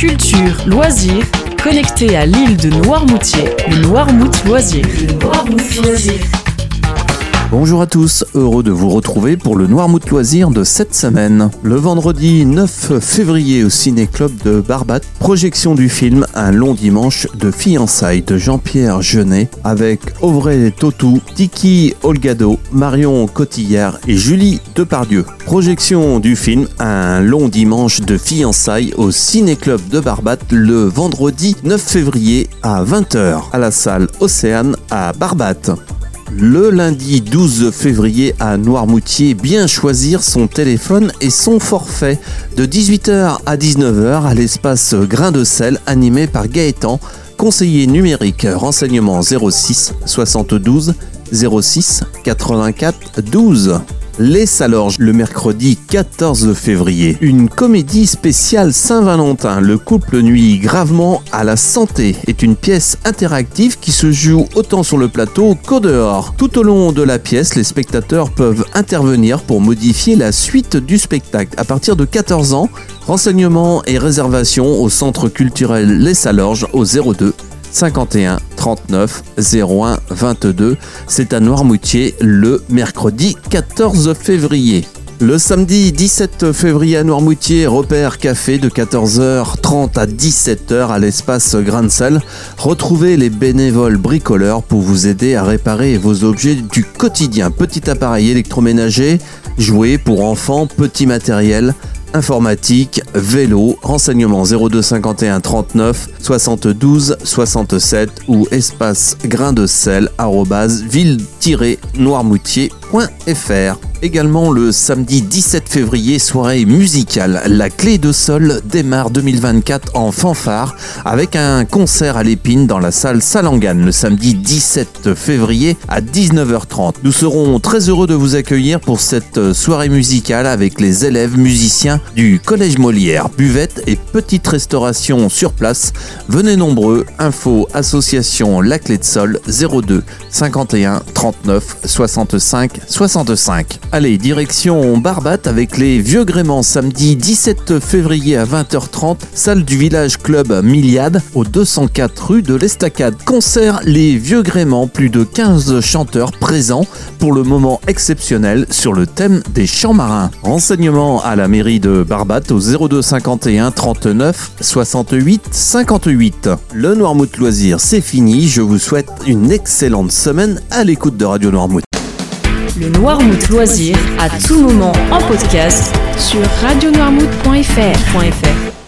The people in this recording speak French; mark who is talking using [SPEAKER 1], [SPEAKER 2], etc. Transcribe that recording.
[SPEAKER 1] culture, loisirs, connecté à l'île de Noirmoutier, le Noirmout. Le Noirmout Loisir.
[SPEAKER 2] Bonjour à tous, heureux de vous retrouver pour le Noirmouth Loisir de cette semaine. Le vendredi 9 février au Ciné-Club de Barbate, projection du film Un long dimanche de fiançailles de Jean-Pierre Jeunet avec Auvray Totou, Tiki Olgado, Marion Cotillard et Julie Depardieu. Projection du film Un long dimanche de fiançailles au Ciné-Club de Barbate le vendredi 9 février à 20h à la salle Océane à Barbate le lundi 12 février à Noirmoutier, bien choisir son téléphone et son forfait de 18h à 19h à l'espace Grain de sel animé par Gaëtan, conseiller numérique, renseignement 06 72 06 84 12. Les Salorges le mercredi 14 février. Une comédie spéciale Saint-Valentin. Le couple nuit gravement à la santé est une pièce interactive qui se joue autant sur le plateau qu'au dehors. Tout au long de la pièce, les spectateurs peuvent intervenir pour modifier la suite du spectacle. À partir de 14 ans, renseignements et réservations au centre culturel Les Salorges au 02 51 39 01 22. C'est à Noirmoutier le mercredi 14 février. Le samedi 17 février à Noirmoutier, repère café de 14h30 à 17h à l'espace Gransel. Retrouvez les bénévoles bricoleurs pour vous aider à réparer vos objets du quotidien. Petit appareil électroménager, jouets pour enfants, petit matériel, informatique, vélo, renseignements 02 51 39 72 67 ou espace grain de sel ville-noirmoutier.fr. Également le samedi 17 février, soirée musicale. La clé de sol démarre 2024 en fanfare avec un concert à l'épine dans la salle Salangan le samedi 17 février à 19h30. Nous serons très heureux de vous accueillir pour cette soirée musicale avec les élèves musiciens du Collège Molière. Buvette et petite restauration sur place. Venez nombreux. Info association La Clé de Sol 02 51 39 65 65. Allez, direction Barbate avec les vieux gréments samedi 17 février à 20h30, salle du village club Miliade au 204 rue de l'Estacade. Concert Les vieux gréments, plus de 15 chanteurs présents pour le moment exceptionnel sur le thème des champs marins. Renseignements à la mairie de Barbate au 02 51 39 68 58. Le Noirmouth Loisir, c'est fini. Je vous souhaite une excellente semaine à l'écoute de Radio Noirmouth.
[SPEAKER 1] Le Noirmouth Loisir à tout moment en podcast sur radionoirmouth.fr.